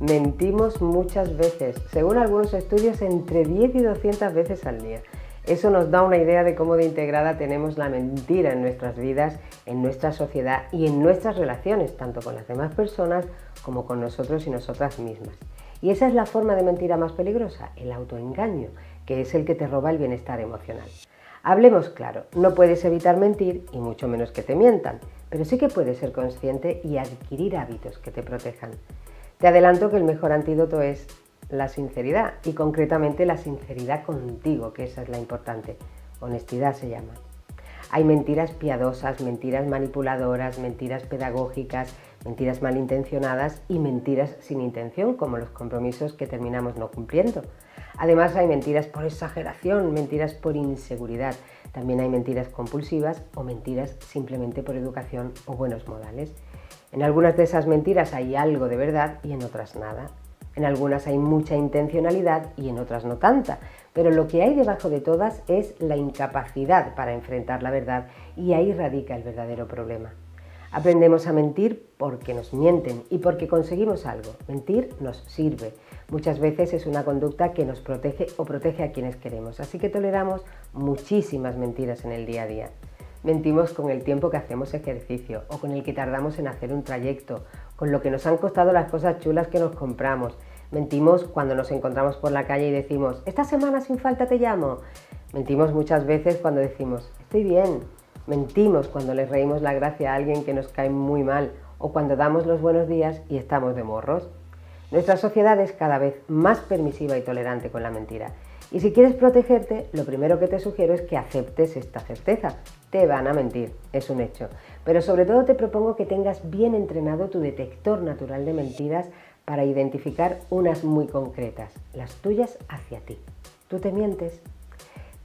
Mentimos muchas veces, según algunos estudios entre 10 y 200 veces al día. Eso nos da una idea de cómo de integrada tenemos la mentira en nuestras vidas, en nuestra sociedad y en nuestras relaciones, tanto con las demás personas como con nosotros y nosotras mismas. Y esa es la forma de mentira más peligrosa, el autoengaño, que es el que te roba el bienestar emocional. Hablemos claro, no puedes evitar mentir y mucho menos que te mientan, pero sí que puedes ser consciente y adquirir hábitos que te protejan. Te adelanto que el mejor antídoto es la sinceridad y concretamente la sinceridad contigo, que esa es la importante. Honestidad se llama. Hay mentiras piadosas, mentiras manipuladoras, mentiras pedagógicas, mentiras malintencionadas y mentiras sin intención, como los compromisos que terminamos no cumpliendo. Además hay mentiras por exageración, mentiras por inseguridad. También hay mentiras compulsivas o mentiras simplemente por educación o buenos modales. En algunas de esas mentiras hay algo de verdad y en otras nada. En algunas hay mucha intencionalidad y en otras no tanta, pero lo que hay debajo de todas es la incapacidad para enfrentar la verdad y ahí radica el verdadero problema. Aprendemos a mentir porque nos mienten y porque conseguimos algo. Mentir nos sirve. Muchas veces es una conducta que nos protege o protege a quienes queremos, así que toleramos muchísimas mentiras en el día a día. Mentimos con el tiempo que hacemos ejercicio o con el que tardamos en hacer un trayecto, con lo que nos han costado las cosas chulas que nos compramos. Mentimos cuando nos encontramos por la calle y decimos, esta semana sin falta te llamo. Mentimos muchas veces cuando decimos, estoy bien. Mentimos cuando le reímos la gracia a alguien que nos cae muy mal o cuando damos los buenos días y estamos de morros. Nuestra sociedad es cada vez más permisiva y tolerante con la mentira y si quieres protegerte, lo primero que te sugiero es que aceptes esta certeza. Te van a mentir, es un hecho. Pero sobre todo te propongo que tengas bien entrenado tu detector natural de mentiras para identificar unas muy concretas, las tuyas hacia ti. ¿Tú te mientes?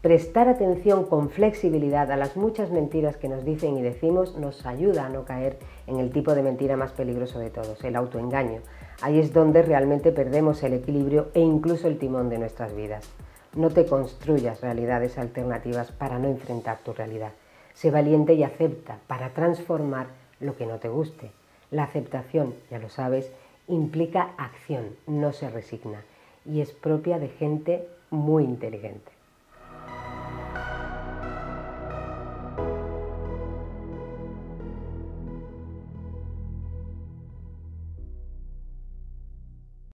Prestar atención con flexibilidad a las muchas mentiras que nos dicen y decimos nos ayuda a no caer en el tipo de mentira más peligroso de todos, el autoengaño. Ahí es donde realmente perdemos el equilibrio e incluso el timón de nuestras vidas. No te construyas realidades alternativas para no enfrentar tu realidad. Sé valiente y acepta para transformar lo que no te guste. La aceptación, ya lo sabes, implica acción, no se resigna y es propia de gente muy inteligente.